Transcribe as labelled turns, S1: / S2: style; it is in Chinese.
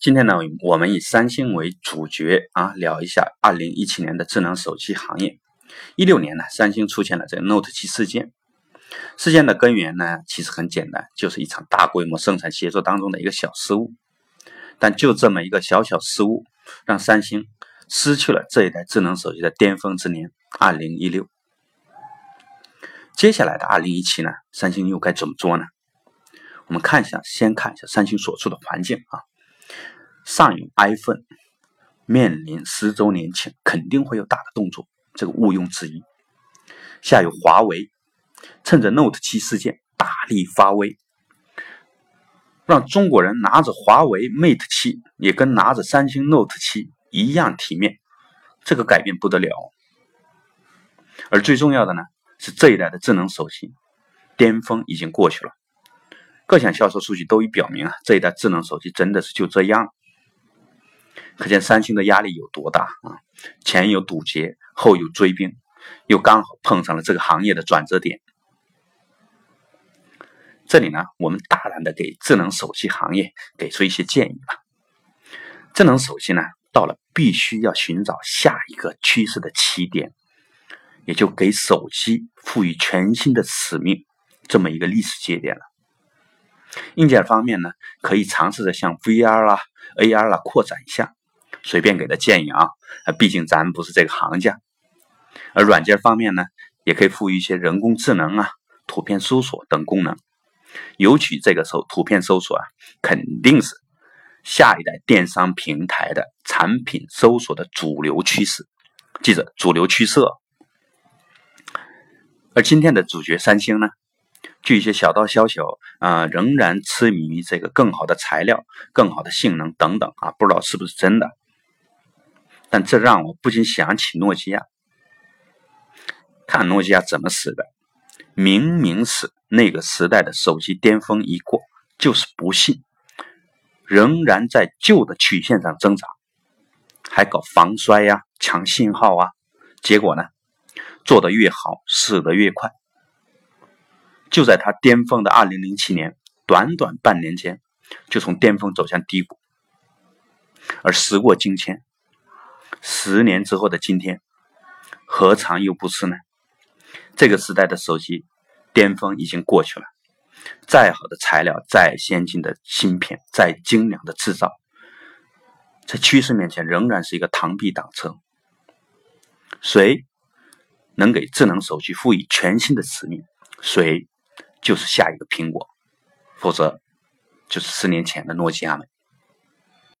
S1: 今天呢，我们以三星为主角啊，聊一下二零一七年的智能手机行业。一六年呢，三星出现了这个 Note 七事件。事件的根源呢，其实很简单，就是一场大规模生产协作当中的一个小失误。但就这么一个小小失误，让三星失去了这一代智能手机的巅峰之年二零一六。接下来的二零一七呢，三星又该怎么做呢？我们看一下，先看一下三星所处的环境啊。上有 iPhone 面临十周年庆，肯定会有大的动作，这个毋庸置疑。下有华为，趁着 Note 七事件大力发威，让中国人拿着华为 Mate 七也跟拿着三星 Note 七一样体面，这个改变不得了。而最重要的呢，是这一代的智能手机巅峰已经过去了，各项销售数据都已表明啊，这一代智能手机真的是就这样。可见三星的压力有多大啊！前有堵截，后有追兵，又刚好碰上了这个行业的转折点。这里呢，我们大胆的给智能手机行业给出一些建议吧。智能手机呢，到了必须要寻找下一个趋势的起点，也就给手机赋予全新的使命这么一个历史节点了。硬件方面呢，可以尝试着向 VR 啦、AR 啦扩展一下。随便给的建议啊，毕竟咱不是这个行家。而软件方面呢，也可以赋予一些人工智能啊、图片搜索等功能。尤其这个搜图片搜索啊，肯定是下一代电商平台的产品搜索的主流趋势。记着，主流趋势。而今天的主角三星呢，据一些小道消息啊，仍然痴迷于这个更好的材料、更好的性能等等啊，不知道是不是真的。但这让我不禁想起诺基亚，看诺基亚怎么死的。明明是那个时代的手机巅峰一过，就是不信，仍然在旧的曲线上挣扎，还搞防摔呀、抢信号啊。结果呢，做得越好，死得越快。就在他巅峰的二零零七年，短短半年间，就从巅峰走向低谷。而时过境迁。十年之后的今天，何尝又不是呢？这个时代的手机巅峰已经过去了，再好的材料、再先进的芯片、再精良的制造，在趋势面前仍然是一个螳臂挡车。谁能给智能手机赋予全新的使命，谁就是下一个苹果，否则就是十年前的诺基亚们。